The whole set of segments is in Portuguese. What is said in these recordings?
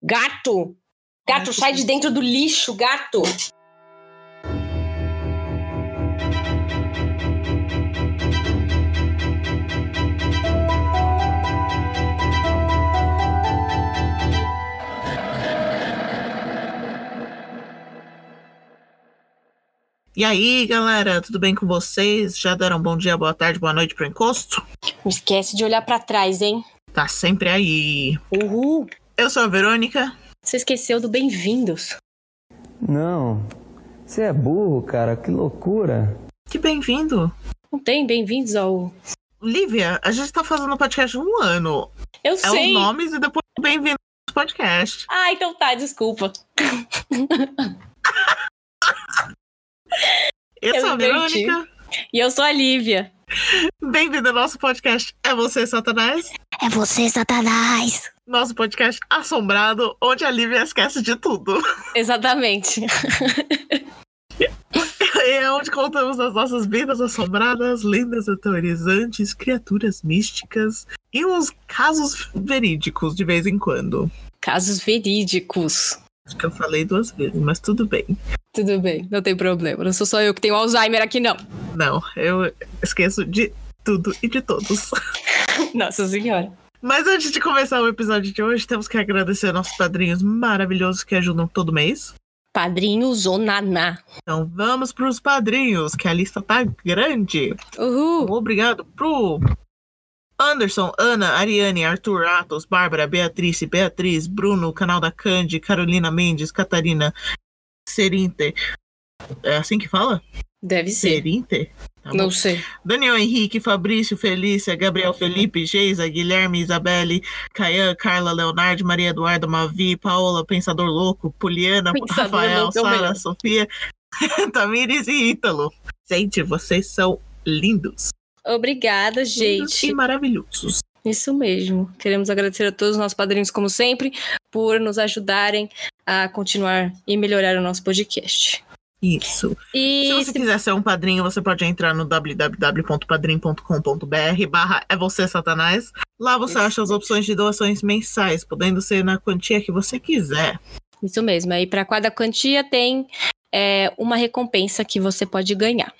Gato! Gato, sai de dentro do lixo, gato! E aí, galera, tudo bem com vocês? Já deram bom dia, boa tarde, boa noite pro encosto? Não esquece de olhar pra trás, hein? Tá sempre aí. Uhul! Eu sou a Verônica. Você esqueceu do bem-vindos. Não. Você é burro, cara. Que loucura. Que bem-vindo. Não tem bem-vindos ao. Lívia, a gente tá fazendo podcast há um ano. Eu É sei! os nomes e depois bem-vindo ao podcast. Ah, então tá, desculpa. Eu, Eu sou a. Verônica. E eu sou a Lívia. Bem-vindo ao nosso podcast É Você, Satanás? É você, Satanás! Nosso podcast assombrado, onde a Lívia esquece de tudo. Exatamente. E é onde contamos as nossas vidas assombradas, lendas aterrorizantes, criaturas místicas e uns casos verídicos de vez em quando. Casos verídicos. Acho que eu falei duas vezes, mas tudo bem. Tudo bem, não tem problema. Não sou só eu que tenho Alzheimer aqui, não. Não, eu esqueço de tudo e de todos. Nossa senhora. Mas antes de começar o episódio de hoje, temos que agradecer nossos padrinhos maravilhosos que ajudam todo mês. Padrinho Zonaná. Então vamos pros padrinhos, que a lista tá grande. Uhul. Obrigado pro Anderson, Ana, Ariane, Arthur, Atos, Bárbara, Beatriz, Beatriz, Bruno, canal da Candy, Carolina Mendes, Catarina, Serinte. É assim que fala? Deve ser. Serinte? Tá. Não sei. Daniel Henrique, Fabrício, Felícia, Gabriel Felipe, Geisa, Guilherme, Isabelle, Caian, Carla, Leonardo, Maria Eduarda, Mavi, Paola, Pensador Louco, Poliana, Pensador Rafael, Sara. Sofia, Tamires e Ítalo. Gente, vocês são lindos. Obrigada, gente. E maravilhosos. Isso mesmo. Queremos agradecer a todos os nossos padrinhos, como sempre, por nos ajudarem a continuar e melhorar o nosso podcast. Isso. E Se você quiser ser um padrinho, você pode entrar no www.padrim.com.br barra é você satanás. Lá você Isso acha as opções de doações mensais, podendo ser na quantia que você quiser. Isso mesmo. Aí para cada quantia tem é, uma recompensa que você pode ganhar.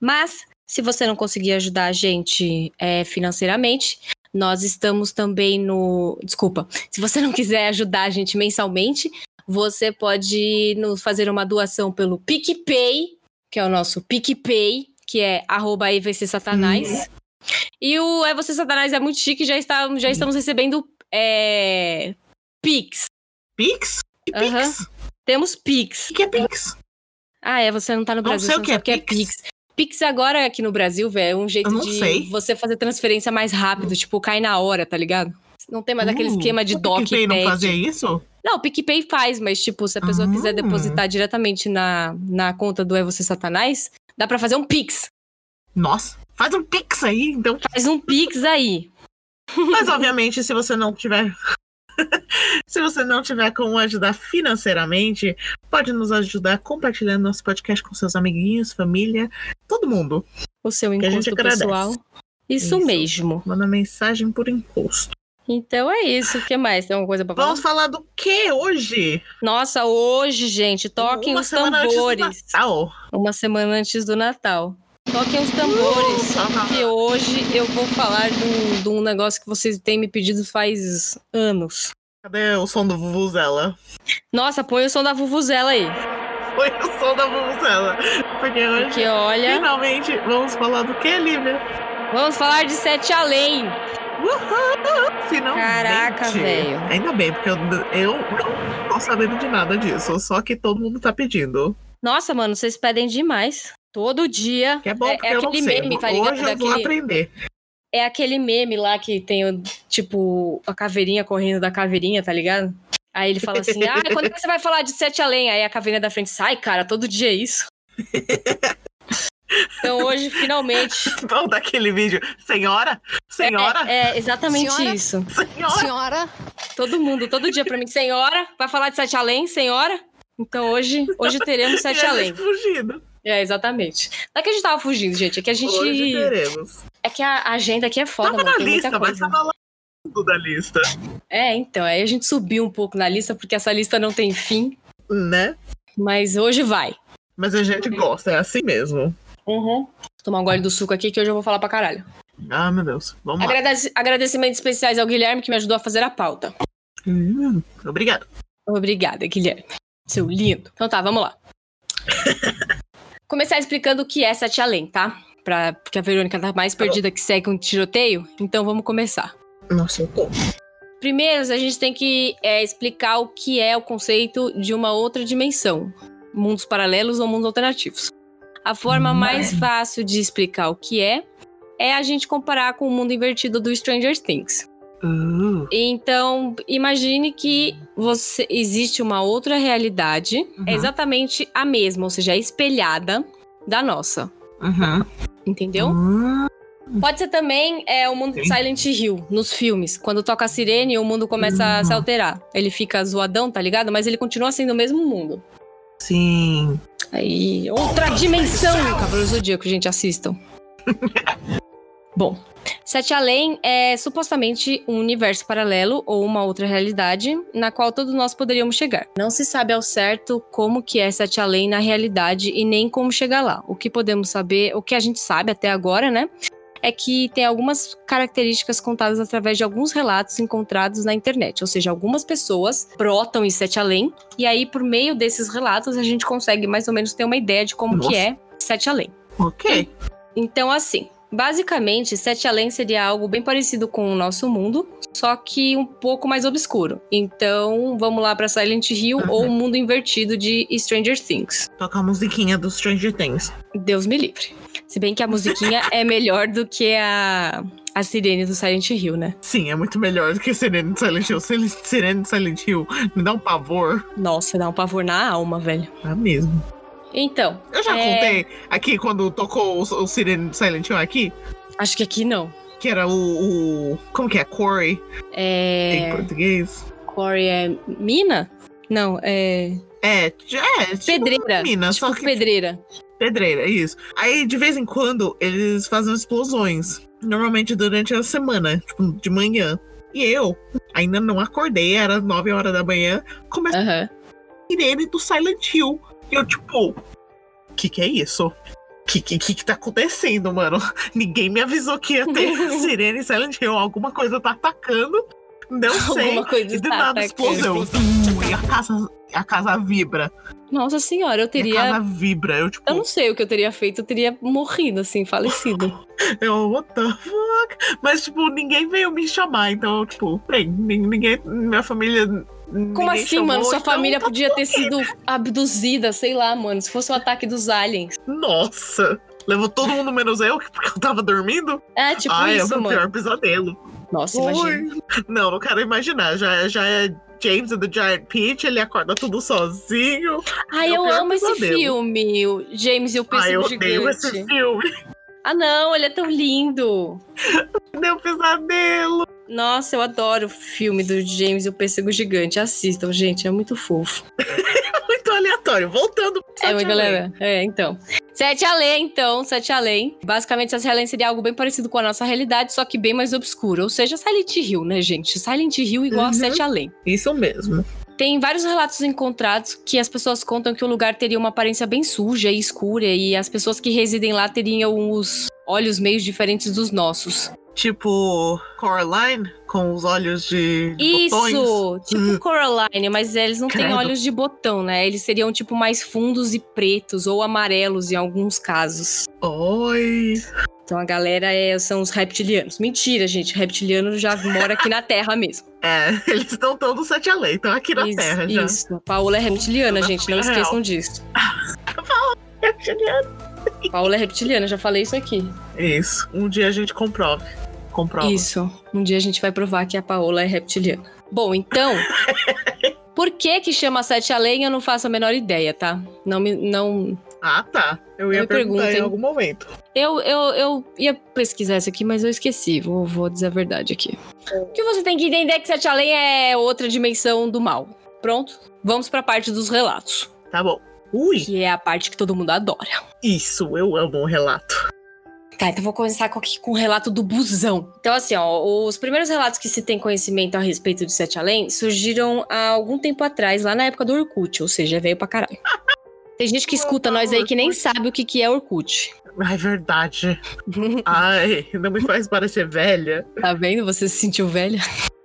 Mas se você não conseguir ajudar a gente é, financeiramente, nós estamos também no. Desculpa. Se você não quiser ajudar a gente mensalmente, você pode nos fazer uma doação pelo PicPay, que é o nosso PicPay, que é arroba Satanás. E o É Você Satanás é muito chique, já, está, já estamos recebendo é, Pix. Pix? Que Aham. Pix? Temos Pix. O que é Pix? Ah, é, você não tá no Não Brasil, sei o que é que é Pix. Pix. Agora aqui no Brasil, velho, é um jeito de sei. você fazer transferência mais rápido, tipo, cai na hora, tá ligado? Não tem mais aquele Uh, esquema de o doc PicPay não fazia isso? Não, o PicPay faz, mas tipo, se a pessoa Ah. quiser depositar diretamente na, na conta do É Você Satanás, dá pra fazer um Pix. Nossa, faz um Pix aí, então. Faz um Pix aí. Mas obviamente, se você não tiver. se você não tiver como ajudar financeiramente, pode nos ajudar compartilhando nosso podcast com seus amiguinhos, família, todo mundo. O seu agradece. pessoal. Isso, Isso. mesmo. Manda mensagem por encosto. Então é isso. O que mais? Tem alguma coisa pra falar? Vamos falar do que hoje? Nossa, hoje, gente, toquem Uma os semana antes do tambores. Natal. Uma semana antes do Natal. Toquem os tambores, Uh! porque hoje eu vou falar de um, de um negócio que vocês têm me pedido faz anos. Cadê o som do Vuvuzela? Nossa, põe o som da Vuvuzela aí. Foi o som da Vuvuzela. Porque hoje, Porque olha, finalmente, vamos falar do que, Lívia? vamos falar de Sete Além. Uhul! Finalmente! Caraca, velho. Ainda bem, porque eu, eu não tô sabendo de nada disso. Só que todo mundo tá pedindo. Nossa, mano, vocês pedem demais. Todo dia. Que é bom, é, é eu não aquele sei. meme, tá ligado? Hoje eu vou Daquele- aprender. É aquele meme lá que tem, o, tipo, a caveirinha correndo da caveirinha, tá ligado? Aí ele fala assim: Ah, quando que você vai falar de Sete Além? Aí a caveirinha da frente sai, cara, todo dia é isso. Então hoje, finalmente. Vamos daquele vídeo. Senhora? Senhora? É, é exatamente Senhora? isso. Senhora? Senhora, Todo mundo, todo dia pra mim, senhora, vai falar de Sete Além, senhora? Então hoje, hoje teremos Sete Além. gente fugindo. É, exatamente. Não é que a gente tava fugindo, gente. É que a gente. Hoje teremos. É que a agenda aqui é foda, Tava mano. na lista, mas tava lá. da lista, É, então, aí a gente subiu um pouco na lista, porque essa lista não tem fim, né? mas hoje vai. Mas a gente gosta, é assim mesmo. Uhum. Vou tomar um gole do suco aqui que hoje eu vou falar pra caralho. Ah, meu Deus. Vamos lá. Agradece- agradecimentos especiais ao Guilherme que me ajudou a fazer a pauta. Hum, obrigado. Obrigada, Guilherme. Seu lindo. Então tá, vamos lá. Começar explicando o que é Sete Além, tá? Pra, porque a Verônica tá mais perdida que segue um tiroteio. Então vamos começar. Nossa, eu tô. Primeiro, a gente tem que é, explicar o que é o conceito de uma outra dimensão. Mundos paralelos ou mundos alternativos. A forma mais fácil de explicar o que é é a gente comparar com o mundo invertido do Stranger Things. Uh, Então, imagine que você existe uma outra realidade, Uhum. é exatamente a mesma, ou seja, é espelhada da nossa. uhum. Entendeu? Hum, Pode ser também é, o mundo de Sim. Silent Hill, nos filmes. Quando toca a sirene, o mundo começa a se Uhum. alterar. Ele fica zoadão, tá ligado? Mas ele continua sendo o mesmo mundo. sim. Aí, outra dimensão! Cavaleiros do Zodíaco, gente, assistam. Bom, Sete Além é supostamente um universo paralelo ou uma outra realidade na qual todos nós poderíamos chegar. Não se sabe ao certo como que é Sete Além na realidade e nem como chegar lá. O que podemos saber, o que a gente sabe até agora, né? É que tem algumas características contadas através de alguns relatos encontrados na internet. Ou seja, algumas pessoas brotam em Sete Além e aí, por meio desses relatos, a gente consegue mais ou menos ter uma ideia de como Nossa. que é Sete Além. Ok. Então, assim, basicamente, Sete Além seria algo bem parecido com o nosso mundo, só que um pouco mais obscuro. Então, vamos lá pra Silent Hill Uhum. ou o mundo invertido de Stranger Things. Toca a musiquinha do Stranger Things. Deus me livre. Se bem que a musiquinha é melhor do que a, a sirene do Silent Hill, né? Sim, é muito melhor do que Sirene de Silent Hill. Sirene de Silent Hill me dá um pavor. Nossa, dá um pavor na alma, velho. É mesmo. Então, Eu já É. contei aqui quando tocou o, o Silent Hill aqui, acho que aqui não. que era o. o- como que é? Corey em É. português. Corey é mina? Não, é. É, é, tipo Pedreira. mina, tipo só que pedreira. pedreira, isso. Aí, de vez em quando, eles fazem explosões. Normalmente durante a semana, tipo, de manhã. E eu ainda não acordei, era 9 horas da manhã, começou Aham. a sirene do Silent Hill. E eu, tipo, que que é isso? Que, que que que tá acontecendo, mano? Ninguém me avisou que ia ter sirene Silent Hill. Alguma coisa tá atacando. Não sei. Alguma coisa E do tá nada atacando. explosão. E a casa, a casa vibra. Nossa senhora, eu E a teria. casa vibra. Eu, tipo, Eu não sei o que eu teria feito, eu teria morrido, assim, falecido. Eu, what the fuck? Mas, tipo, ninguém veio me chamar, então, tipo, bem, nin- ninguém, minha família. Como assim, mano? Sua família tá podia ter sido abduzida, sei lá, mano. Se fosse o ataque dos aliens. Nossa! Levou todo mundo menos eu, porque eu tava dormindo? É, tipo Ai, é o isso, meu mano. pior pesadelo. Nossa, imagina. Não, não quero imaginar. Já, é- já é James and the Giant Peach, ele acorda tudo sozinho. Ai, É o eu amo esse pesadelo. filme. O James e o Ai, eu Pêssego odeio Gigante. esse filme. Ah, não, ele é tão lindo. Deu pesadelo. Nossa, eu adoro o filme do James e o Pêssego Gigante. Assistam, gente, é muito fofo. Muito aleatório. Voltando É muito legal. É, então. Sete Além, então, Sete Além. Basicamente, Sete Além seria algo bem parecido com a nossa realidade, só que bem mais obscuro. Ou seja, Silent Hill, né, gente? Silent Hill igual Uhum. a Sete Além. Isso mesmo. Tem vários relatos encontrados que as pessoas contam que o lugar teria uma aparência bem suja e escura, e as pessoas que residem lá teriam os olhos meio diferentes dos nossos. Tipo Coraline, com os olhos de, de botões. Isso! Tipo Hum. Coraline, mas eles não têm Credo. olhos de botão, né? Eles seriam, tipo, mais fundos e pretos, ou amarelos em alguns casos. Oi. Então a galera é- são os reptilianos. Mentira, gente. Reptiliano já mora aqui na Terra mesmo. É, eles estão todos sete além, estão aqui na isso, Terra já. isso. A Paola é reptiliana, Na gente. Não esqueçam disso. Reptiliano. Paola é reptiliana, já falei isso aqui. Isso. Um dia a gente comprove. Comprova. Isso. Um dia a gente vai provar que a Paola é reptiliana. Bom, então. por que que chama Sete Além? Eu não faço a menor ideia, tá? Não me. Não. Ah, tá. Eu ia perguntar em algum momento. Eu, eu, eu ia pesquisar isso aqui, mas eu esqueci. Vou, vou dizer a verdade aqui. O que você tem que entender é que Sete Além é outra dimensão do mal. Pronto? Vamos pra parte dos relatos. Tá bom. Ui, Que é a parte que todo mundo adora. isso, eu amo um relato. Tá, então vou começar com, aqui com o relato do busão. Então, assim, ó, os primeiros relatos que se tem conhecimento a respeito de Sete Além surgiram há algum tempo atrás, lá na época do Orkut, ou seja, veio pra caralho. Tem gente que escuta nós aí que nem sabe o que, que é Orkut. É verdade. Ai, não me faz parecer velha. Tá vendo? Você se sentiu velha?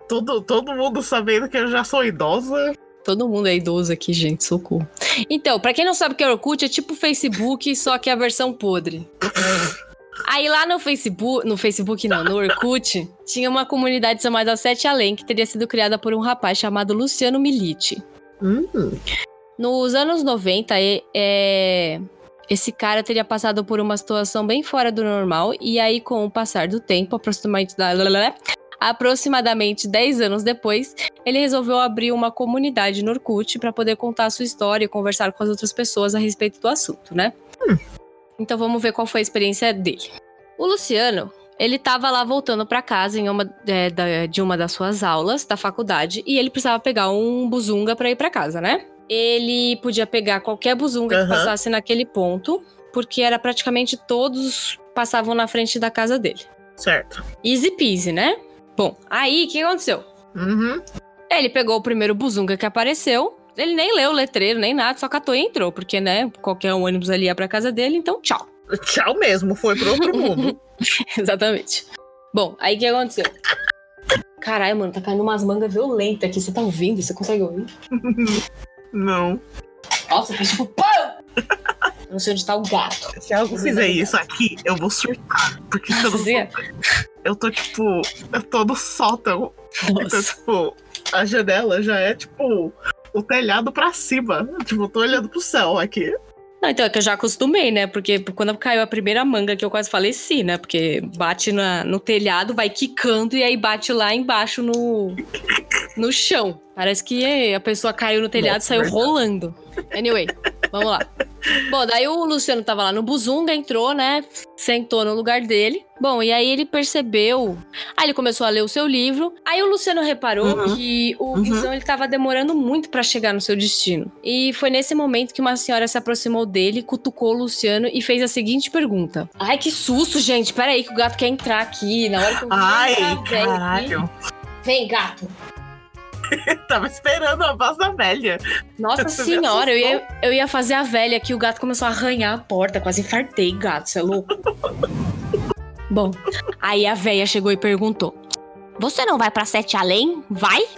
Todo, todo mundo sabendo que eu já sou idosa. Todo mundo é idoso aqui, gente, socorro. Então, pra quem não sabe o que é Orkut, é tipo Facebook, só que a versão podre. Aí lá no Facebook, no Facebook não, no Orkut, tinha uma comunidade chamada Sete Além, que teria sido criada por um rapaz chamado Luciano Milite. Hum, Nos anos 90, é, é, esse cara teria passado por uma situação bem fora do normal, e aí, com o passar do tempo, aproximadamente, aproximadamente 10 anos depois, ele resolveu abrir uma comunidade no Orkut para poder contar a sua história e conversar com as outras pessoas a respeito do assunto, né? Então vamos ver qual foi a experiência dele. O Luciano, ele tava lá voltando para casa em uma, é, da- de uma das suas aulas da faculdade e ele precisava pegar um buzunga para ir para casa, né? Ele podia pegar qualquer buzunga que Aham. passasse naquele ponto, porque era praticamente todos passavam na frente da casa dele. certo. Easy peasy, né? Bom, aí o que aconteceu? Uhum. Ele pegou o primeiro buzunga que apareceu. Ele nem leu o letreiro, nem nada, só catou e entrou, porque, né, qualquer ônibus ali ia pra casa dele, então tchau. Tchau mesmo, foi pro outro mundo. Exatamente. Bom, aí o que aconteceu? Caralho, mano, tá caindo umas mangas violentas aqui. Você tá ouvindo? Você consegue ouvir? Não. Nossa, fez tipo pão! Eu não sei onde tá o gato. Se algo fizer isso aqui, eu vou surtar. Porque se eu, não eu tô, tipo, eu tô no sótão. Então, Nossa. tipo, a janela já é, tipo, o telhado pra cima. Tipo, eu tô olhando pro céu aqui. Não, então é que eu já acostumei, né? Porque quando caiu a primeira manga que eu quase faleci, né? Porque bate na- no telhado, vai quicando e aí bate lá embaixo no, no chão. Parece que a pessoa caiu no telhado e saiu rolando. Anyway, vamos lá. Bom, daí o Luciano tava lá no Buzunga, entrou, né? Sentou no lugar dele. Bom, e aí ele percebeu. Aí ele começou a ler o seu livro. Aí o Luciano reparou Uhum. que o Uhum. busão ele tava demorando muito pra chegar no seu destino. E foi nesse momento que uma senhora se aproximou dele, cutucou o Luciano e fez a seguinte pergunta: Ai, que susto, gente! Peraí, que o gato quer entrar aqui. Na hora que eu vi Ai, aqui- caralho. Vem, gato. Tava esperando a voz da velha. Nossa Você senhora, eu ia, eu ia fazer a velha aqui, o gato começou a arranhar a porta, quase infartei, gato, você é louco? Bom, aí a velha chegou e perguntou: Você não vai pra Sete Além? Vai?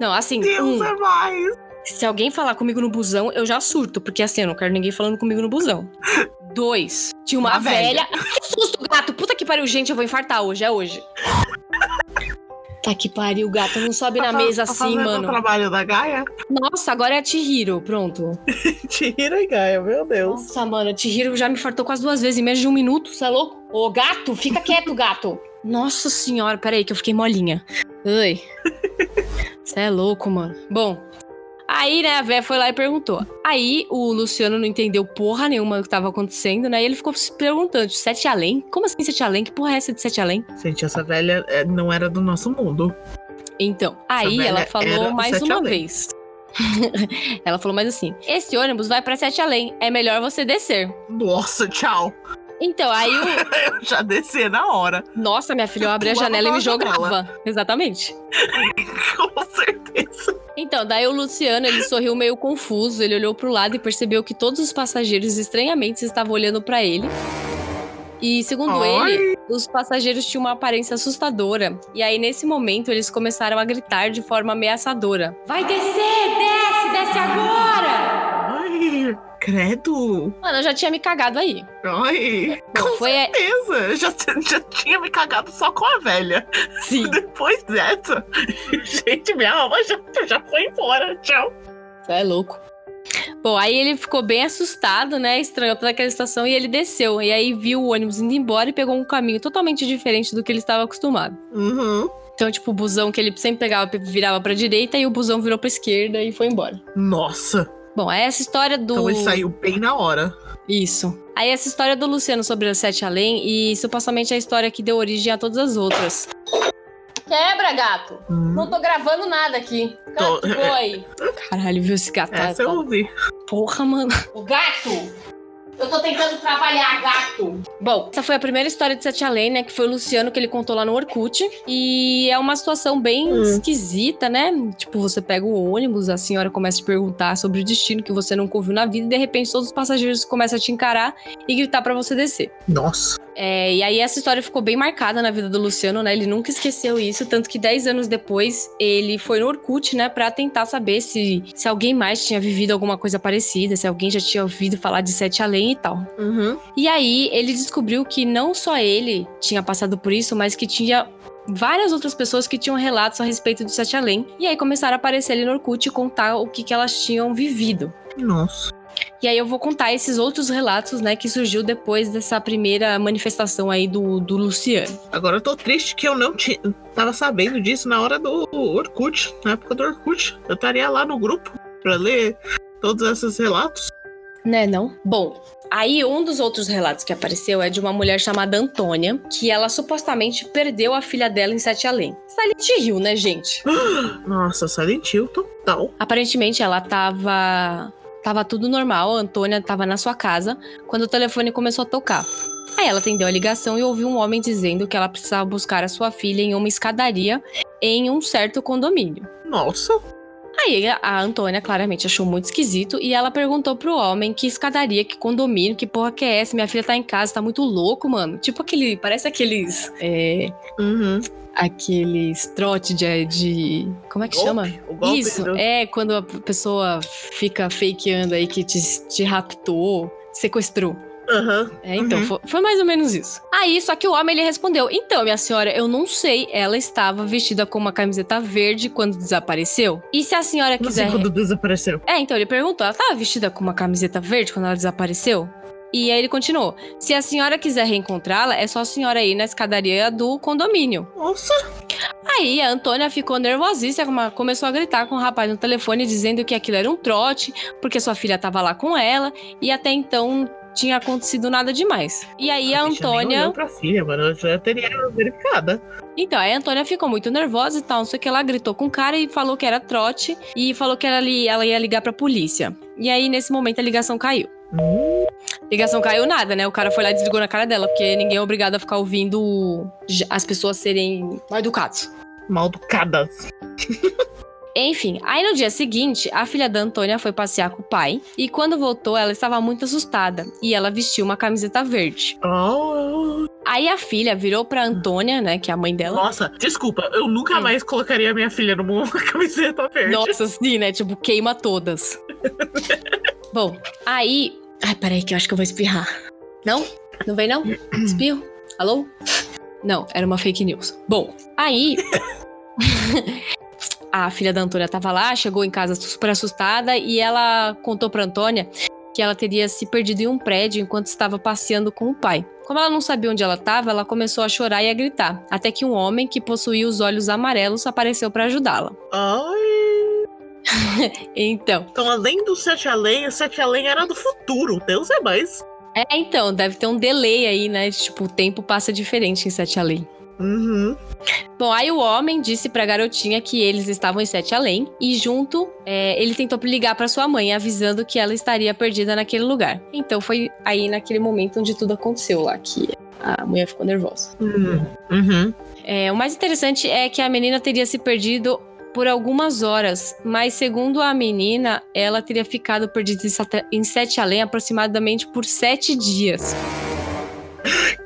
Não, assim, Deus um, é mais. se alguém falar comigo no busão, eu já surto, porque assim, eu não quero ninguém falando comigo no busão. Dois, tinha uma, Uma velha. velha. Que susto, gato! Puta que pariu, gente, eu vou infartar hoje, é hoje. Tá que pariu, gato, não sobe na Tá fa- mesa tá assim, mano. o trabalho da Gaia? Nossa, agora é a Chihiro, pronto. Tira, Gaia, meu Deus. Nossa, mano, a Chihiro já me fartou quase duas vezes em menos de um minuto, você é louco? Ô, gato, fica quieto, gato. Nossa senhora, peraí que eu fiquei molinha. Ai. Você é louco, mano. Bom, aí, né, a véia foi lá e perguntou. Aí o Luciano não entendeu porra nenhuma do que tava acontecendo, né? E ele ficou se perguntando, sete além? Como assim sete além? Que porra é essa de sete além? Gente, essa velha é, não era do nosso mundo. Então, aí ela falou mais uma Além. vez. ela falou mais assim: Esse ônibus vai pra Sete Além, é melhor você descer. Nossa, tchau. Então, aí o. Eu já desci na hora. Nossa, minha filha, eu abri a janela e me pela janela. jogava. Exatamente. Com certeza. Então, daí o Luciano, ele sorriu meio confuso, ele olhou pro lado e percebeu que todos os passageiros estranhamente estavam olhando pra ele. E segundo Ai. ele, os passageiros tinham uma aparência assustadora. E aí, nesse momento, eles começaram a gritar de forma ameaçadora: Vai descer, desce, desce agora! Credo. Mano, eu já tinha me cagado aí. Ai, Bom, foi. certeza. Eu Já, já tinha me cagado só com a velha. Sim, Depois dessa, gente, minha alma já, já foi embora. Tchau. Você é louco. Bom, aí ele ficou bem assustado, né? Estranhou toda aquela situação e ele desceu. E aí viu o ônibus indo embora e pegou um caminho totalmente diferente do que ele estava acostumado. Uhum. Então, tipo, o busão que ele sempre pegava virava pra direita e o busão virou pra esquerda e foi embora. Nossa. Bom, aí essa história do. Então ele saiu bem na hora. Isso. Aí essa história do Luciano sobre as Sete Além e supostamente é a história que deu origem a todas as outras. Quebra, gato! Hum, Não tô gravando nada aqui. Tô- Gato, foi. Caralho, viu esse gato? Essa eu ouvi. Porra, mano. O gato! Eu tô tentando trabalhar, gato. Bom, essa foi a primeira história de Sete Além, né? Que foi o Luciano que ele contou lá no Orkut. E é uma situação bem Hum. esquisita, né? Tipo, você pega o ônibus, a senhora começa a te perguntar sobre o destino que você nunca ouviu na vida, e de repente todos os passageiros começam a te encarar e gritar pra você descer. Nossa. É, e aí essa história ficou bem marcada na vida do Luciano, né? Ele nunca esqueceu isso, tanto que 10 anos depois ele foi no Orkut, né, Pra tentar saber se, se alguém mais tinha vivido alguma coisa parecida, se alguém já tinha ouvido falar de Sete Além e tal. Uhum. E aí ele descobriu que não só ele tinha passado por isso, mas que tinha várias outras pessoas que tinham relatos a respeito de Sete Além. E aí começaram a aparecer ali no Orkut e contar o que, que elas tinham vivido. Nossa. E aí eu vou contar esses outros relatos, né, que surgiu depois dessa primeira manifestação aí do, do Luciano. Agora eu tô triste que eu não tinha, tava sabendo disso na hora do Orkut, na época do Orkut. Eu estaria lá no grupo pra ler todos esses relatos. Né, não? Bom, aí um dos outros relatos que apareceu é de uma mulher chamada Antônia, que ela supostamente perdeu a filha dela em Sete Além. Silent Hill, né, gente? Nossa, Silent Hill total. Aparentemente ela tava. Tava tudo normal, a Antônia tava na sua casa quando o telefone começou a tocar. Aí ela atendeu a ligação e ouviu um homem dizendo que ela precisava buscar a sua filha em uma escadaria em um certo condomínio. Nossa. Aí a Antônia claramente achou muito esquisito e ela perguntou pro homem que escadaria, que condomínio, que porra que é essa? Minha filha tá em casa, tá muito louco, mano. Tipo aquele. Parece aqueles. É, Uhum. aqueles trote de, de. Como é que chama? Golpe, o golpe Isso, do- é quando a pessoa fica fakeando aí que te, te raptou, sequestrou. Aham. É, então, Uhum. foi, foi mais ou menos isso. Aí, só que o homem ele respondeu: Então, minha senhora, eu não sei. Ela estava vestida com uma camiseta verde quando desapareceu. E se a senhora Não quiser. sei quando desapareceu. É, então ele perguntou: ela estava vestida com uma camiseta verde quando ela desapareceu? E aí ele continuou: Se a senhora quiser reencontrá-la, é só a senhora ir na escadaria do condomínio. Nossa. Aí a Antônia ficou nervosíssima, começou a gritar com o rapaz no telefone dizendo que aquilo era um trote, porque sua filha estava lá com ela e até então tinha acontecido nada demais. E aí a bicha nem Antônia. pra filha, mano. Eu já teria verificada. Então, aí a Antônia ficou muito nervosa e tal, não sei o que, ela gritou com o cara e falou que era trote e falou que ela, li- ela ia ligar pra polícia. E aí, nesse momento, a ligação caiu. Hum, Ligação caiu nada, né? O cara foi lá e desligou na cara dela, porque ninguém é obrigado a ficar ouvindo as pessoas serem mal educados. mal educadas. Enfim, aí no dia seguinte, a filha da Antônia foi passear com o pai e quando voltou, ela estava muito assustada e ela vestiu uma camiseta verde. Oh, Aí a filha virou pra Antônia, né, que é a mãe dela. Nossa, desculpa, eu nunca Hum. mais colocaria minha filha numa camiseta verde. Nossa, sim, né? Tipo, queima todas. Bom, aí. Ai, peraí, que eu acho que eu vou espirrar. Não? Não vem, não? Espirro? Alô? Não, era uma fake news. Bom, aí. a filha da Antônia tava lá, chegou em casa super assustada e ela contou pra Antônia que ela teria se perdido em um prédio enquanto estava passeando com o pai. Como ela não sabia onde ela estava, ela começou a chorar e a gritar, até que um homem que possuía os olhos amarelos apareceu pra ajudá-la. Ai, Então, então além do Sete Além, o Sete Além era do futuro. Deus é mais. É, então, deve ter um delay aí, né? Tipo, o tempo passa diferente em Sete Além. Uhum. Bom, aí o homem disse pra garotinha que eles estavam em Sete Além e junto é, ele tentou ligar pra sua mãe, avisando que ela estaria perdida naquele lugar. Então foi aí naquele momento onde tudo aconteceu lá, que a mulher ficou nervosa. Uhum. Uhum. É, o mais interessante é que a menina teria se perdido por algumas horas, mas segundo a menina, ela teria ficado perdida em Sete Além aproximadamente por sete dias.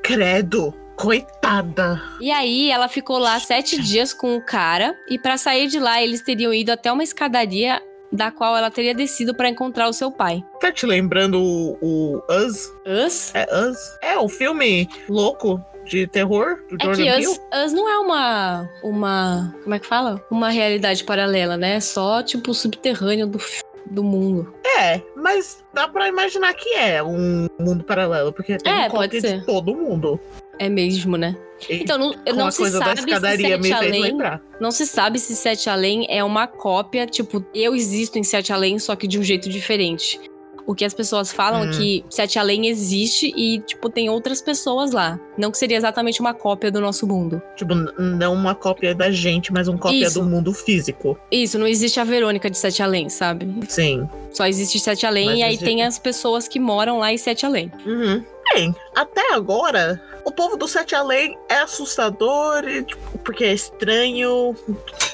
Credo, coitada. E aí ela ficou lá sete dias com o cara e pra sair de lá eles teriam ido até uma escadaria da qual ela teria descido pra encontrar o seu pai. Tá te lembrando o, o Us? Us? É Us? É, o filme louco de terror do É Jordan que? Us, Us não é uma uma como é que fala? Uma realidade paralela, né? É só tipo o subterrâneo do do mundo. É, mas dá pra imaginar que é um mundo paralelo, porque tem É, um pode ser. de todo mundo. É mesmo, né? Então não, com não se sabe se Sete Além lembrar. Não se sabe se Sete Além é uma cópia, tipo, eu existo em Sete Além, só que de um jeito diferente. O que as pessoas falam é Hum. que Sete Além existe e, tipo, tem outras pessoas lá. Não que seria exatamente uma cópia do nosso mundo. Tipo, não uma cópia da gente, mas uma cópia Isso. do mundo físico. Isso, não existe a Verônica de Sete Além, sabe? Sim. Só existe Sete Além Mas e aí existe- tem as pessoas que moram lá em Sete Além. Uhum. Bem, até agora, o povo do Sete Além é assustador, e, tipo, porque é estranho,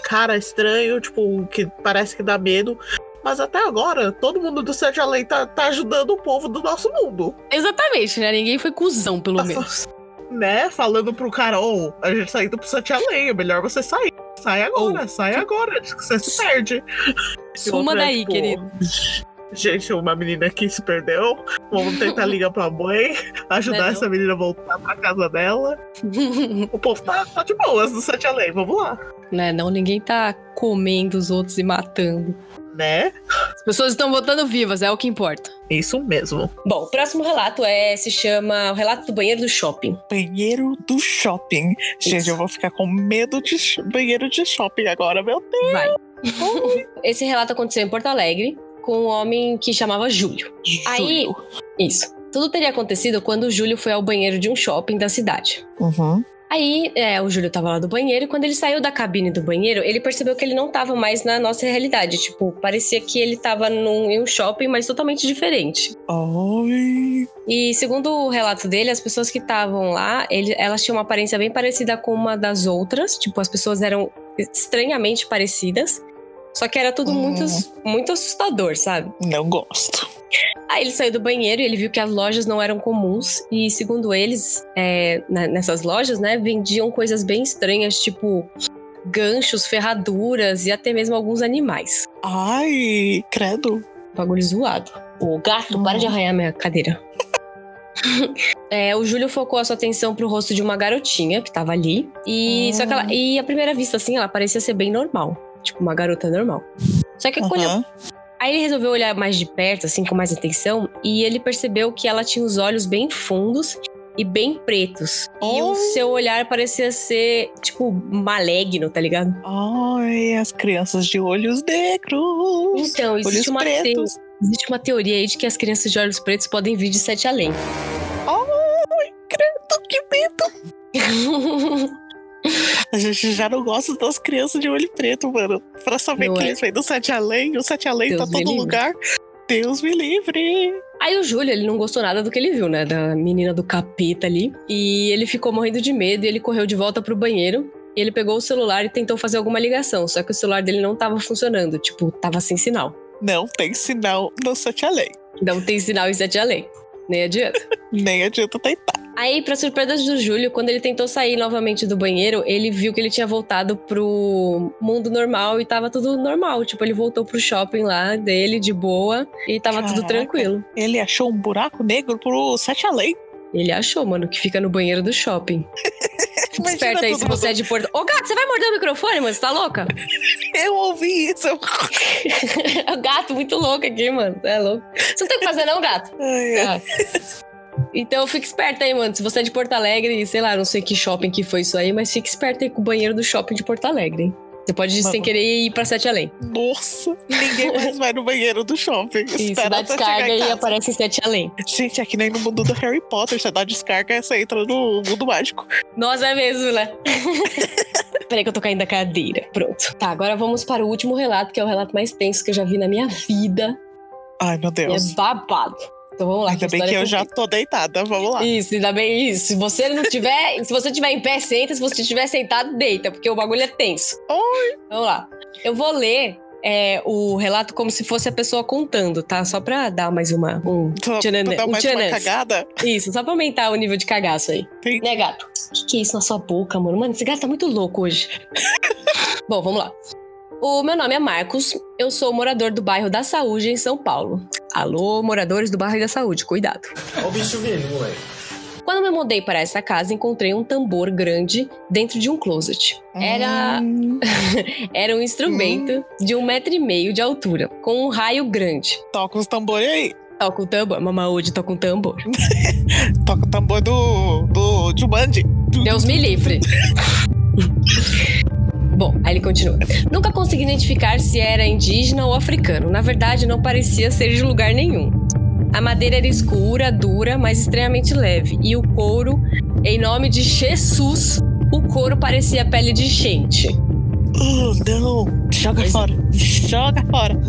cara estranho, tipo, que parece que dá medo. Mas até agora, todo mundo do Sete Além tá, tá ajudando o povo do nosso mundo. Exatamente, né? Ninguém foi cuzão, pelo Tá menos. Né? Falando pro cara, ô, a gente tá indo pro Sete Além, é melhor você sair. Sai agora, sai agora, antes que você se perde. Suma outra é, daí, tipo, querido. Gente, uma menina aqui se perdeu. Vamos tentar ligar pra mãe, ajudar Não é não? essa menina a voltar pra casa dela. O povo tá, tá de boas no Sete Além, vamos lá. né? Não, ninguém tá comendo os outros e matando. Né? As pessoas estão voltando vivas, é o que importa. Isso mesmo. Bom, o próximo relato é se chama o relato do banheiro do shopping. Banheiro do shopping. Gente, Isso. eu vou ficar com medo de banheiro de shopping agora, meu Deus. Vai. Esse relato aconteceu em Porto Alegre com um homem que chamava Júlio. Aí- Júlio. Isso. Tudo teria acontecido quando o Júlio foi ao banheiro de um shopping da cidade. Uhum. Aí, é, o Júlio tava lá do banheiro e quando ele saiu da cabine do banheiro, ele percebeu que ele não tava mais na nossa realidade. Tipo, parecia que ele tava num, em um shopping, mas totalmente diferente. Ai. E segundo o relato dele, as pessoas que estavam lá, ele- elas tinham uma aparência bem parecida com uma das outras. Tipo, as pessoas eram estranhamente parecidas. Só que era tudo Hum. muito, muito assustador, sabe? Não gosto. Aí ele saiu do banheiro e ele viu que as lojas não eram comuns. E segundo eles, é, nessas lojas, né, vendiam coisas bem estranhas, tipo ganchos, ferraduras e até mesmo alguns animais. Ai, credo. Bagulho zoado. O gato, para de arranhar minha cadeira. É, o Júlio focou a sua atenção pro rosto de uma garotinha que tava ali. E, só que ela, e à primeira vista, assim, ela parecia ser bem normal. Tipo, uma garota normal. Só que quando Aham. Aí ele resolveu olhar mais de perto, assim, com mais atenção, e ele percebeu que ela tinha os olhos bem fundos e bem pretos. E Oh. o seu olhar parecia ser, tipo, maligno, tá ligado? Ai, as crianças de olhos negros. Então, existe olhos uma, te- pretos. existe uma teoria aí de que as crianças de olhos pretos podem vir de sete além. Ai, credo, que medo. A gente já não gosta das crianças de olho preto, mano. Pra saber Não que é? eles vêm do Sete Além, o Sete Além Deus tá todo livre. lugar. Deus me livre. Aí o Júlio, ele não gostou nada do que ele viu, né? Da menina do capeta ali. E ele ficou morrendo de medo e ele correu de volta pro banheiro. E ele pegou o celular e tentou fazer alguma ligação. Só que o celular dele não tava funcionando. Tipo, tava sem sinal. Não tem sinal no Sete Além. Não tem sinal em sete além. Nem adianta. Nem adianta tentar. Aí, pra surpresa do Júlio, quando ele tentou sair novamente do banheiro, ele viu que ele tinha voltado pro mundo normal e tava tudo normal. Tipo, ele voltou pro shopping lá dele, de boa, e tava tudo Caraca. tranquilo. Ele achou um buraco negro pro Sete Além. Ele achou, mano, que fica no banheiro do shopping. Esperto aí se você é de Porto. Ô, gato, você vai morder o microfone, mano? Você tá louca? Eu ouvi isso. É o gato muito louco aqui, mano. É louco. Você não tem o que fazer, não, gato? Ai, ai. Então fica esperto aí, mano. Se você é de Porto Alegre, sei lá, não sei que shopping que foi isso aí, mas fique esperto aí com o banheiro do shopping de Porto Alegre, hein? Você pode, sem querer, ir pra Sete Além. Nossa, ninguém mais vai no banheiro do shopping. Isso, Espera dá descarga e aparece em Sete Além. Gente, é que nem no mundo do Harry Potter. Você dá descarga e você entra no mundo mágico. Nossa, é mesmo, né? Peraí que eu tô caindo da cadeira. Pronto. Tá, agora vamos para o último relato, que é o relato mais tenso que eu já vi na minha vida. Ai, meu E Deus. é babado. Então vamos lá. Ainda a bem que história eu é já tô deitada. Vamos lá. Isso, ainda bem isso. Se você não tiver, se você tiver em pé, senta. Se você estiver sentado, deita, porque o bagulho é tenso. Oi. Vamos lá. Eu vou ler é, o relato como se fosse a pessoa contando, tá? Só pra dar mais uma. Um Só tchananã, pra dar um mais uma tchanãs. cagada. Isso, só pra aumentar o nível de cagaço aí. Sim. Né, gato? O que, que é isso na sua boca, mano? Mano, esse gato tá muito louco hoje. Bom, vamos lá. O meu nome é Marcos, eu sou morador do bairro da Saúde, em São Paulo. Alô, moradores do bairro da Saúde, cuidado. Olha o bicho vindo, moleque. Quando me mudei para essa casa, encontrei um tambor grande dentro de um closet. Era, Hum, era um instrumento de um metro e meio de altura, com um raio grande. toca os tambores aí. Toca o tambor, Mamaúde toca um tambor. Toca o tambor do, do Jumanji. Deus me livre. Bom, aí ele continua. Nunca consegui identificar se era indígena ou africano. Na verdade, não parecia ser de lugar nenhum. A madeira era escura, dura, mas extremamente leve. E o couro, em nome de Jesus, o couro parecia pele de gente. Oh, não. Joga Pois é. fora. Joga fora.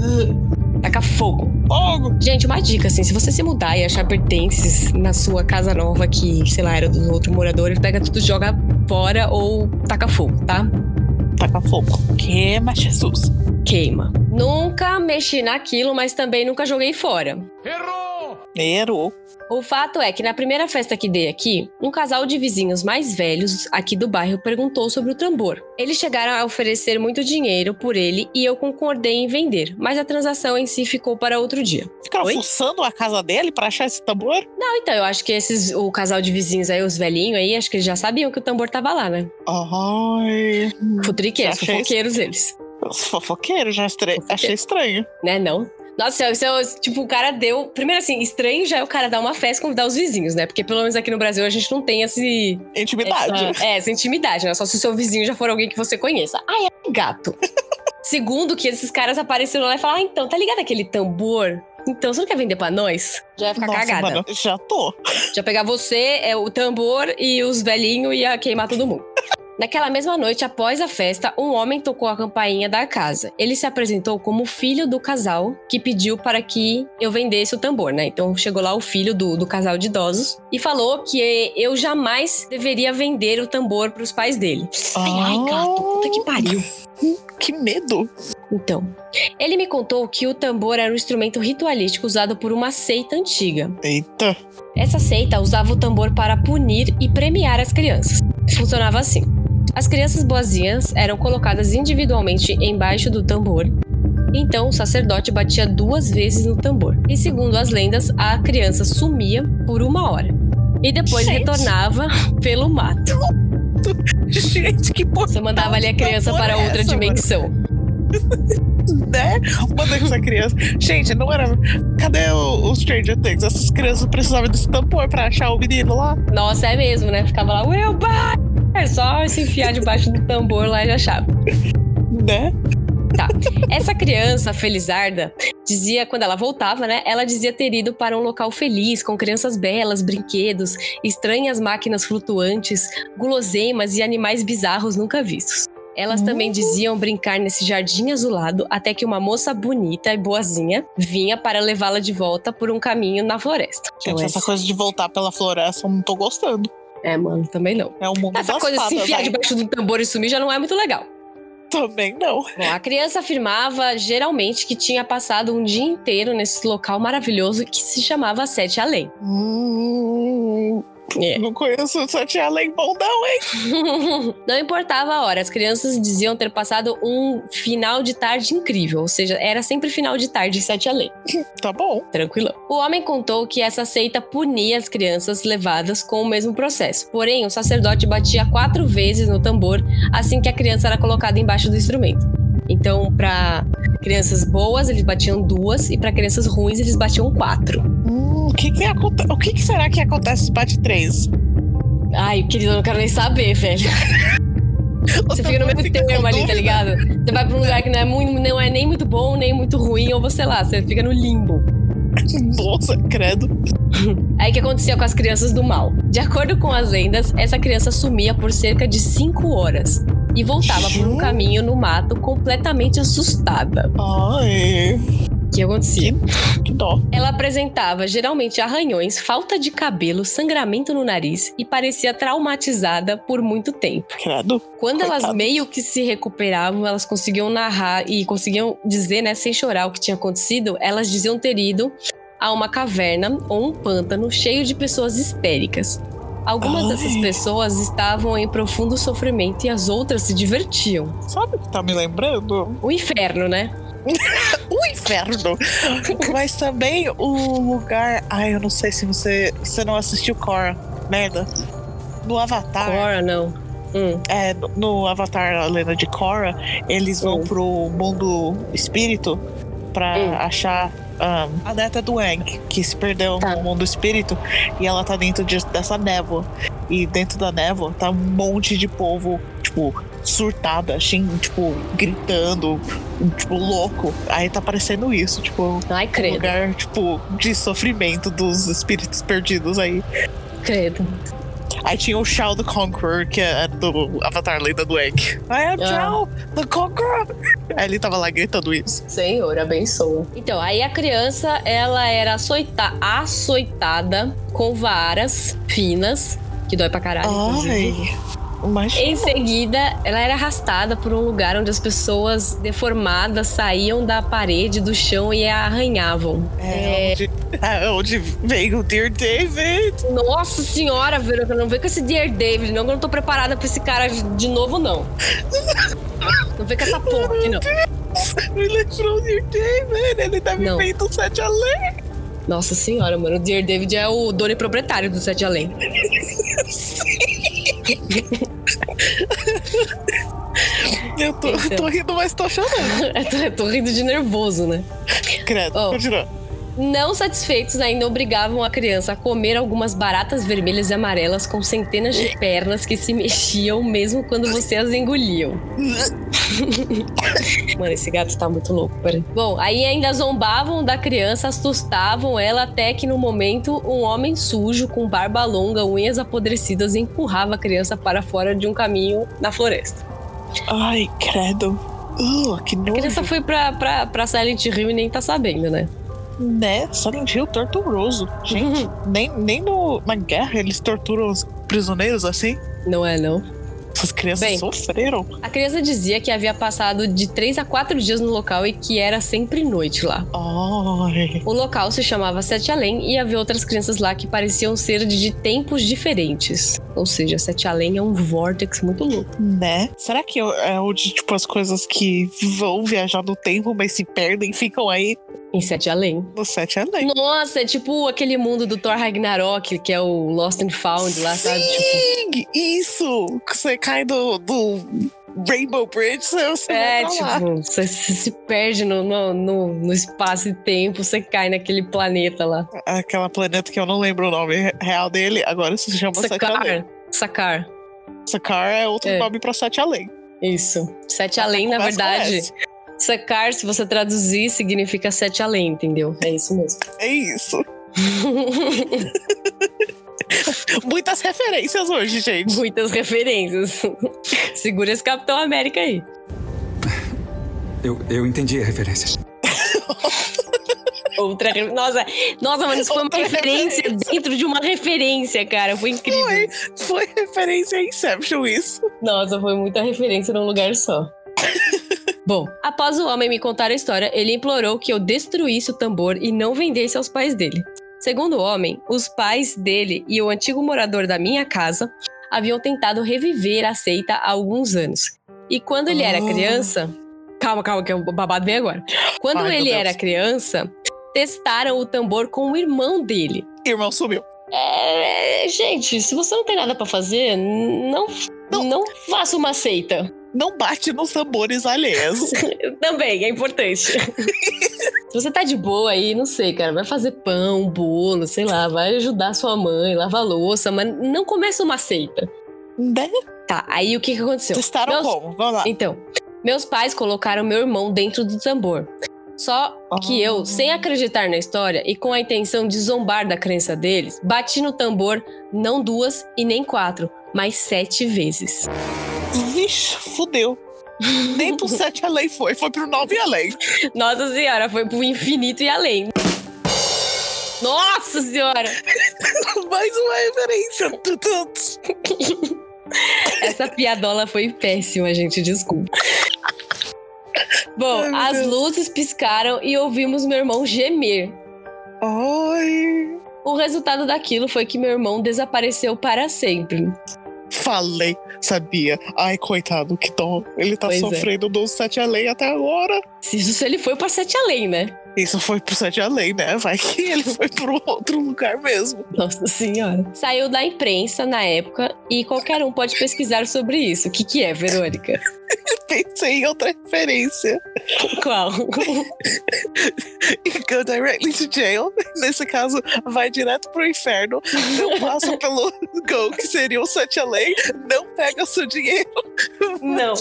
Taca fogo. Fogo. Gente, uma dica, assim, se você se mudar e achar pertences na sua casa nova que, sei lá, era dos outros moradores, pega tudo, joga fora ou taca fogo, tá? Taca fogo. Queima, Jesus. Queima. Nunca mexi naquilo, mas também nunca joguei fora. Errou. O fato é que na primeira festa que dei aqui, um casal de vizinhos mais velhos aqui do bairro perguntou sobre o tambor. Eles chegaram a oferecer muito dinheiro por ele e eu concordei em vender, mas a transação em si ficou para outro dia. Ficaram Oi? fuçando a casa dele pra achar esse tambor? Não, então eu acho que esses o casal de vizinhos aí, os velhinhos aí, acho que eles já sabiam que o tambor tava lá, né? Ai. Futriqueiros, fofoqueiros eles, Os fofoqueiros, já estra... Fofoqueiro. achei estranho. né? Não. Nossa, eu- se, tipo, o cara deu. Primeiro, assim, estranho já é o cara dar uma festa e convidar os vizinhos, né? Porque pelo menos aqui no Brasil a gente não tem esse, Intimidade. Essa, é, essa intimidade, né? Só se o seu vizinho já for alguém que você conheça. Ai, é gato. Segundo, que esses caras apareceram lá e falaram: ah, então, tá ligado aquele tambor? Então, você não quer vender pra nós? Já ia ficar Nossa, cagada. mano, já tô. Já pegar você, é, o tambor e os velhinhos e ia queimar todo mundo. Naquela mesma noite, após a festa, um homem tocou a campainha da casa. Ele se apresentou como filho do casal que pediu para que eu vendesse o tambor, né? Então chegou lá o filho do, do casal de idosos e falou que eu jamais deveria vender o tambor para os pais dele. Ai, ai, gato, puta que pariu. Que medo. Então, ele me contou que o tambor era um instrumento ritualístico usado por uma seita antiga. Eita. Essa seita usava o tambor para punir e premiar as crianças. Funcionava assim: as crianças boazinhas eram colocadas individualmente embaixo do tambor. Então o sacerdote batia duas vezes no tambor. E segundo as lendas, a criança sumia por uma hora. E depois Gente. retornava pelo mato. Gente, que porra. Você mandava ali a criança para outra dimensão. Né? Manda essa criança. Gente, não era. Cadê o, o Stranger Things? Essas crianças precisavam desse tambor pra achar o menino lá. Nossa, é mesmo, né? Ficava lá, Wilbar! É só se enfiar debaixo do tambor lá e já achava. Né? Tá. Essa criança, Felizarda, dizia, quando ela voltava, né? Ela dizia ter ido para um local feliz, com crianças belas, brinquedos, estranhas máquinas flutuantes, guloseimas e animais bizarros nunca vistos. Elas também Hum. diziam brincar nesse jardim azulado até que uma moça bonita e boazinha vinha para levá-la de volta por um caminho na floresta. Gente, Então, essa coisa de voltar pela floresta, eu não tô gostando. É, mano, também não. É o mundo Essa das coisa de se fadas, enfiar debaixo do tambor e sumir já não é muito legal. Também não. Bom, a criança afirmava geralmente que tinha passado um dia inteiro nesse local maravilhoso que se chamava Sete Além. Hum, É. Não conheço o Sete Além não, hein? Não importava a hora, as crianças diziam ter passado um final de tarde incrível, ou seja, era sempre final de tarde Sete Além. Tá bom. Tranquilão. O homem contou que essa seita punia as crianças levadas com o mesmo processo. Porém, o sacerdote batia quatro vezes no tambor assim que a criança era colocada embaixo do instrumento. Então, para crianças boas, eles batiam duas, e para crianças ruins, eles batiam quatro. Hum, que, que, o que, que será que acontece se bate três? Ai, querido, eu não quero nem saber, velho. Você fica no fica termo ali, tá ligado? Você vai pra um lugar que não é, muito, não é nem muito bom, nem muito ruim, ou você lá, você fica no limbo. Nossa, credo. Aí o que acontecia com as crianças do mal? De acordo com as lendas, essa criança sumia por cerca de 5 horas e voltava por um caminho no mato completamente assustada. Ai, que acontecia? que dó. Ela apresentava geralmente arranhões, falta de cabelo, sangramento no nariz e parecia traumatizada por muito tempo. Credo. Quando elas Coitadas. meio que se recuperavam, elas conseguiam narrar e conseguiam dizer, né, sem chorar o que tinha acontecido, elas diziam ter ido a uma caverna ou um pântano cheio de pessoas histéricas. Algumas Ai. dessas pessoas estavam em profundo sofrimento e as outras se divertiam. Sabe o que tá me lembrando? O inferno, né? O inferno. Mas também o lugar. Ai, eu não sei se você. Você não assistiu Korra. Merda. No Avatar. Cora, não. Hum, É, no- Avatar, a lenda de Korra, eles vão Hum. pro mundo espírito pra Hum. achar ahn, a neta do Aang, que se perdeu Tá. no mundo espírito, e ela tá dentro de- dessa névoa. E dentro da névoa tá um monte de povo, tipo, surtada, assim, tipo, gritando, tipo, louco. Aí tá parecendo isso, tipo, Ai, um credo, lugar, tipo, de sofrimento dos espíritos perdidos aí. credo. Aí tinha o Shao the Conqueror, que é do Avatar Lenda do Egg. I am Ah. Shao the Conqueror! Aí ele tava lá gritando isso. Senhor, abençoa. Então, aí a criança, ela era açoita açoitada com varas finas, que dói pra caralho, inclusive. Mas. Em seguida, ela era arrastada por um lugar onde as pessoas deformadas saíam da parede, do chão e a arranhavam. É, Onde, é onde veio o Dear David. Nossa senhora, Verônica, não vem com esse Dear David, não, que eu não tô preparada pra esse cara de novo, não. Não vem com essa porra aqui, não. Me lembrou o Dear David. Ele deve Não. feito o Sete Além. Nossa senhora, mano, o Dear David é o dono e proprietário do Sete Além. Eu tô, Então. tô rindo, mas tô chorando. Eu tô, rindo de nervoso, né? Credo, Oh. continua. Não satisfeitos, ainda obrigavam a criança a comer algumas baratas vermelhas e amarelas com centenas de pernas que se mexiam mesmo quando você as engoliam. Mano, esse gato tá muito louco, peraí. Bom, aí ainda zombavam da criança, assustavam ela até que no momento um homem sujo com barba longa, unhas apodrecidas empurrava a criança para fora de um caminho na floresta. Ai, credo. Uh, que A nojo. criança foi pra, pra, pra Silent Hill e nem tá sabendo, né? Né? Silent Hill torturoso. Gente, nem, nem no, na guerra eles torturam os prisioneiros assim. Não é, não. Essas crianças Bem. sofreram. A criança dizia que havia passado de 3 a 4 dias no local e que era sempre noite lá. Ai. O local se chamava Sete Além e havia outras crianças lá que pareciam ser de, tempos diferentes. Ou seja, Sete Além é um vórtex muito louco. Né? Será que é onde, tipo, as coisas que vão viajar no tempo, mas se perdem, ficam aí Em Sete Além. no Sete Além? Nossa, é tipo aquele mundo do Thor Ragnarok, que é o Lost and Found lá, sabe? Tipo, Sim, isso! Você cai do, do Rainbow Bridge, você, é, tipo, você se perde no, no, no, no espaço e tempo, você cai naquele planeta lá. Aquela planeta que eu não lembro o nome real dele, agora se chama Sete Além. Sakar. Sakar. Sakar é outro É. nome pra Sete Além. Isso. Sete Além, na verdade. S. Sakar, se você traduzir, significa sete além, entendeu? É isso mesmo. É isso. Muitas referências hoje, gente. Muitas referências. Segura esse Capitão América aí. Eu, eu entendi a referência. Outra re- Nossa, nossa, mano, isso foi uma referência, referência. dentro de uma referência, cara. Foi incrível. Foi, foi referência a Inception isso. Nossa, foi muita referência num lugar só. Bom, após o homem me contar a história, ele implorou que eu destruísse o tambor e não vendesse aos pais dele. Segundo o homem, os pais dele e o antigo morador da minha casa haviam tentado reviver a seita há alguns anos. E quando ele era Oh. criança. Calma, calma, que o babado vem agora. Quando Ai, ele era criança, testaram o tambor com o irmão dele. Irmão sumiu. É, gente, se você não tem nada pra fazer, não, Não. não faça uma seita. Não bate nos tambores alheios. Também, é importante. Se você tá de boa aí, não sei, cara, vai fazer pão, bolo, sei lá, vai ajudar sua mãe, lavar louça, mas não começa uma seita. né? Tá, aí o que que aconteceu? Testaram Meus- como? Vamos lá. Então, meus pais colocaram meu irmão dentro do tambor. Só que eu, Ah. sem acreditar na história e com a intenção de zombar da crença deles, bati no tambor não duas e nem quatro, mas sete vezes. Vixe, fudeu. Nem pro sete além foi, foi pro nove além. Nossa senhora, foi pro infinito e além. Nossa senhora! Mais uma referência. Essa piadola foi péssima, gente, desculpa. Bom, Ai, as luzes piscaram e ouvimos meu irmão gemer. Ai. O resultado daquilo foi que meu irmão desapareceu para sempre. Falei, sabia. Ai, coitado, que dó. Ele tá Pois é. sofrendo do sete além até agora. Se Isso se ele foi para sete além, né? Isso foi pro sete além, né? Vai que ele foi pro outro lugar mesmo. Nossa senhora. Saiu da imprensa na época e qualquer um pode pesquisar sobre isso. O que, que é, Verônica? Pensei em outra referência. Qual? Go directly to jail. Nesse caso, vai direto pro inferno. Não passa pelo Go, que seria o sete além. Não pega o seu dinheiro. Não.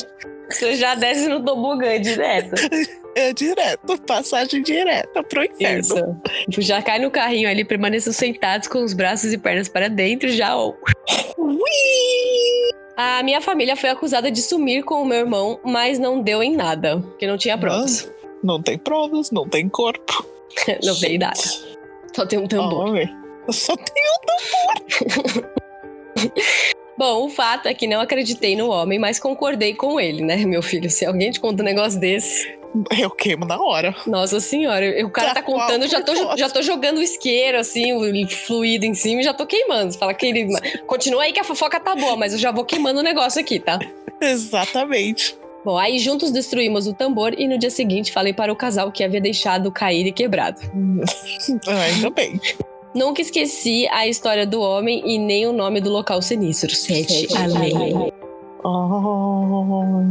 Você já desce no tobogã direto. É direto, passagem direta pro inferno. Isso. Já cai no carrinho ali, permaneçam sentados com os braços e pernas para dentro, já. Ui! A minha família foi acusada de sumir com o meu irmão, mas não deu em nada, porque não tinha provas. Não tem provas, não tem corpo. não tem nada. Só tem um tambor. Ai, Só tem um Bom, o fato é que não acreditei no homem, mas concordei com ele, né, meu filho? Se alguém te conta um negócio desse, Eu queimo na hora. nossa senhora, eu- o cara tá Tá contando, eu já tô, já tô jogando o isqueiro, assim, o fluido em cima e já tô queimando. Você fala que ele. Continua aí que a fofoca tá boa, mas eu já vou queimando o negócio aqui, tá? Exatamente. Bom, aí juntos destruímos o tambor e no dia seguinte falei para o casal que havia deixado cair e quebrado. Ah, Ainda bem. Nunca esqueci a história do homem e nem o nome do local sinistro. Sete Além. Oh,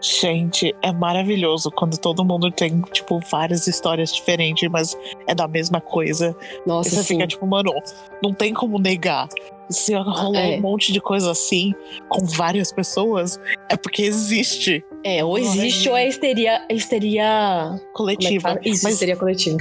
gente, é maravilhoso quando todo mundo tem, tipo, várias histórias diferentes, mas é da mesma coisa. E Nossa, você sim. fica tipo, mano, não tem como negar. Se rolou É. um monte de coisa assim com várias pessoas, é porque existe É, ou existe ou é histeria. histeria é coletiva. fala? Isso, mas, histeria coletiva.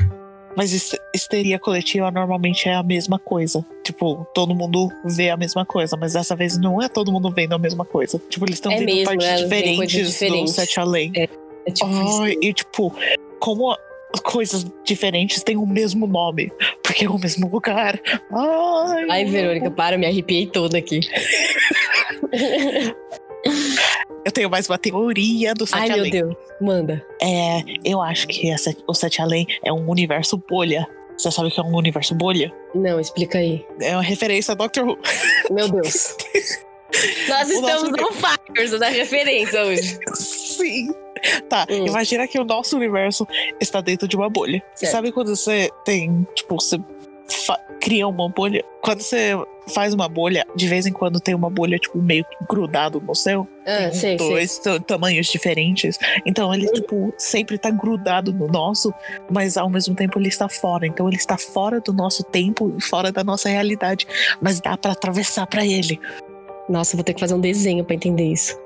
Mas his- histeria coletiva normalmente é a mesma coisa. Tipo, todo mundo vê a mesma coisa, mas dessa vez não é todo mundo vendo a mesma coisa. Tipo, eles estão É vendo mesmo, partes diferentes, diferentes. do Sete Além. É tipo isso. Ai, e tipo, como coisas diferentes têm o mesmo nome, porque é o mesmo lugar. Ai, Ai, Verônica, para, me arrepiei toda aqui. eu tenho mais uma teoria do Sete Ai, meu Além. Deus. Manda. É, eu acho que essa- o Sete Além é um universo bolha. Você sabe o que é um universo bolha? Não, explica aí. É uma referência a Doctor Who. Meu Deus. Nós estamos no Fires da referência hoje. Sim. Tá, Hum. imagina que o nosso universo está dentro de uma bolha. Certo. sabe quando você tem, tipo, você cria uma bolha? Quando você faz uma bolha, de vez em quando tem uma bolha, tipo, meio que grudado no céu. Ah, sei, dois ta- tamanhos diferentes. Então ele, tipo, sempre tá grudado no nosso, mas ao mesmo tempo ele está fora. Então ele está fora do nosso tempo, e fora da nossa realidade. Mas dá pra atravessar pra ele. Nossa, vou ter que fazer um desenho pra entender isso.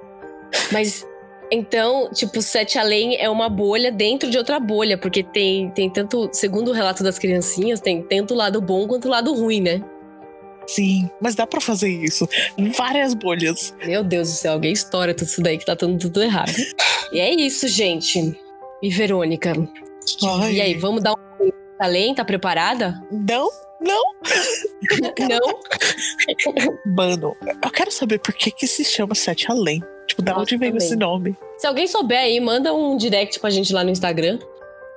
Mas então, tipo, Sete Além é uma bolha dentro de outra bolha, porque tem, tem tanto, segundo o relato das criancinhas, tem tanto o lado bom quanto o lado ruim, né? Sim, mas dá pra fazer isso. Várias bolhas. Meu Deus do céu, alguém estoura tudo isso daí que tá tudo, tudo errado. e é isso, gente. E Verônica? Ai. E aí, vamos dar um além? Tá preparada? Não, não. Não? Mano, eu quero saber por que que se chama Sete Além. Tipo, da onde veio também. esse nome? Se alguém souber aí, manda um direct pra gente lá no Instagram.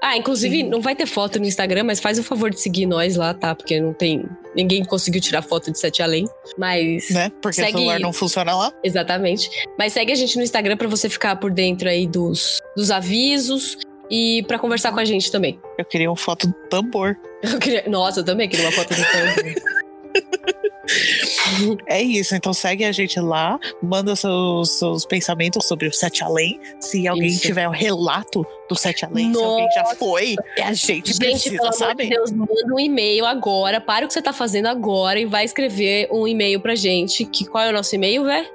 Ah, inclusive, Sim. não vai ter foto no Instagram, mas faz o favor de seguir nós lá, tá? Porque não tem. Ninguém conseguiu tirar foto de Sete Além. Mas. Né? Porque Segue- o celular não funciona lá. Exatamente. Mas segue a gente no Instagram pra você ficar por dentro aí dos, dos avisos e pra conversar com a gente também. Eu queria uma foto do tambor. Eu queria- Nossa, eu também queria uma foto do tambor. É isso, então segue a gente lá, manda seus, seus pensamentos sobre o Sete Além. Se alguém Isso. tiver um relato do Sete Além, se alguém já foi, a gente, Gente, precisa pelo saber. Deus, manda um e-mail agora. Para o que você tá fazendo agora e vai escrever um e-mail pra gente. Que, qual é o nosso e-mail, velho?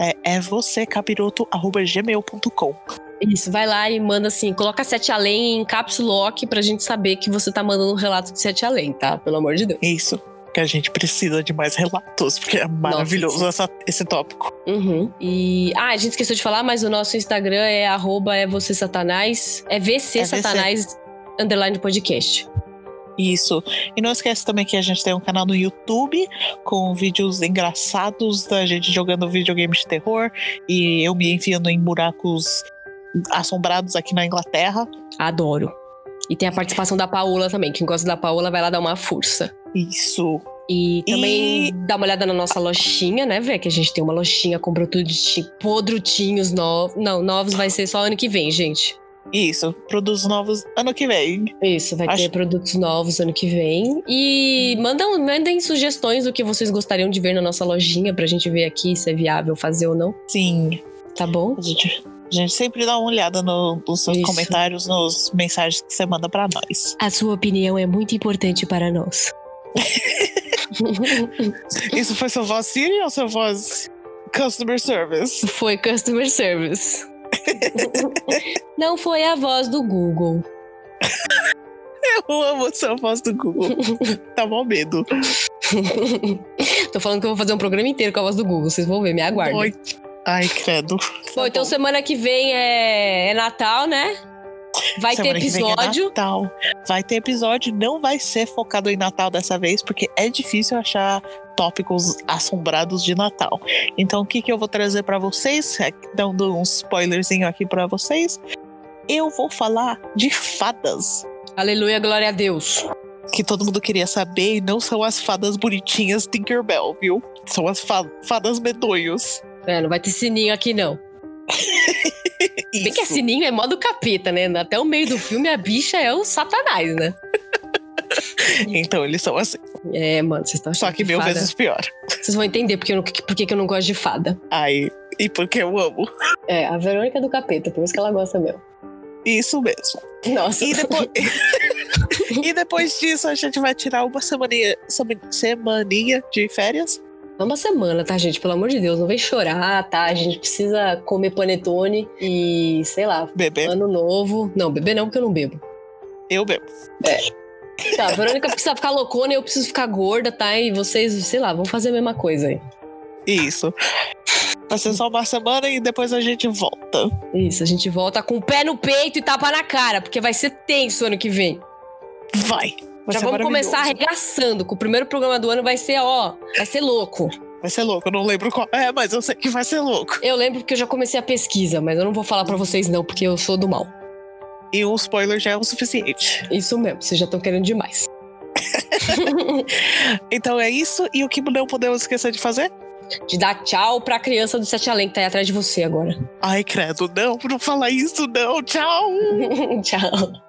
É, é você, capiroto.gmail.com. Isso, vai lá e manda assim, coloca Sete Além em caps lock pra gente saber que você tá mandando um relato de Sete Além, tá? Pelo amor de Deus. Isso. Que a gente precisa de mais relatos, porque é maravilhoso essa- esse tópico. Uhum. E. Ah, a gente esqueceu de falar, mas o nosso Instagram é arroba é você satanás. É VC É VC. Satanás underline podcast. Isso. E não esquece também que a gente tem um canal no YouTube com vídeos engraçados da gente jogando videogame de terror e eu me enfiando em buracos assombrados aqui na Inglaterra. Adoro. E tem a participação da Paola também. Quem gosta da Paola vai lá dar uma força. Isso. E também E- dá uma olhada na nossa lojinha, né, velho? Que a gente tem uma lojinha com produtinhos, podrutinhos novos. Não, novos vai ser só ano que vem, gente. Isso. Produtos novos ano que vem. Isso, vai Acho- ter produtos novos ano que vem. E mandam, mandem sugestões do que vocês gostariam de ver na nossa lojinha pra gente ver aqui se é viável fazer ou não, Sim. tá bom? A gente, a gente sempre dá uma olhada no- nos seus Isso. comentários, nos mensagens que você manda pra nós. A sua opinião é muito importante para nós. Isso foi sua voz Siri ou sua voz Customer service. Foi customer service. Não foi a voz do Google. Eu amo essa voz do Google. Tá mal medo. Tô falando que eu vou fazer um programa inteiro com a voz do Google. Vocês vão ver, me aguardem. Oi. Ai, credo. Bom, então semana que vem é, é Natal, né? Vai Semana ter que vem é episódio. Natal. Vai ter episódio, não vai ser focado em Natal dessa vez, porque é difícil achar tópicos assombrados de Natal. Então, o que, que eu vou trazer pra vocês? É, Dando um spoilerzinho aqui pra vocês. Eu vou falar de fadas. Aleluia, glória a Deus. Que todo mundo queria saber, e não são as fadas bonitinhas Tinkerbell, viu? São as fa- fadas medonhos. É, não vai ter sininho aqui, não. Bem que é Isso. sininho é modo capeta, né? Até o meio do filme a bicha é o satanás, né? Então, eles são assim. É, mano, vocês estão Só achando que mil fada... vezes pior. Vocês vão entender porque eu, não, porque que eu não gosto de fada. Ai, e porque eu amo. É, a Verônica é do capeta, por isso que ela gosta mesmo. Isso mesmo. Nossa. E depois, e depois disso, a gente vai tirar uma semaninha, sema- semaninha de férias. É uma semana, tá, gente? Pelo amor de Deus, não vem chorar, tá? A gente precisa comer panetone e, sei lá, Bebê, ano novo. Não, beber não, porque eu não bebo. eu bebo. Tá, a Verônica precisa ficar loucona e eu preciso ficar gorda, tá? E vocês, sei lá, vão fazer a mesma coisa aí. Isso. Vai ser só uma semana e depois a gente volta. Isso, a gente volta com o pé no peito e tapa na cara, porque vai ser tenso ano que vem. Vai. Vai Já vamos começar arregaçando, que o primeiro programa do ano vai ser, ó, vai ser louco. Vai ser louco, eu não lembro qual. É, mas eu sei que vai ser louco. Eu lembro porque eu já comecei a pesquisa, mas eu não vou falar pra vocês não, porque eu sou do mal. E um spoiler já é o suficiente. Isso mesmo, vocês já estão querendo demais. Então é isso. E o que não podemos esquecer de fazer? De dar tchau pra criança do Sete Além que tá aí atrás de você agora. Ai, credo, não, não fala isso, não. Tchau! tchau.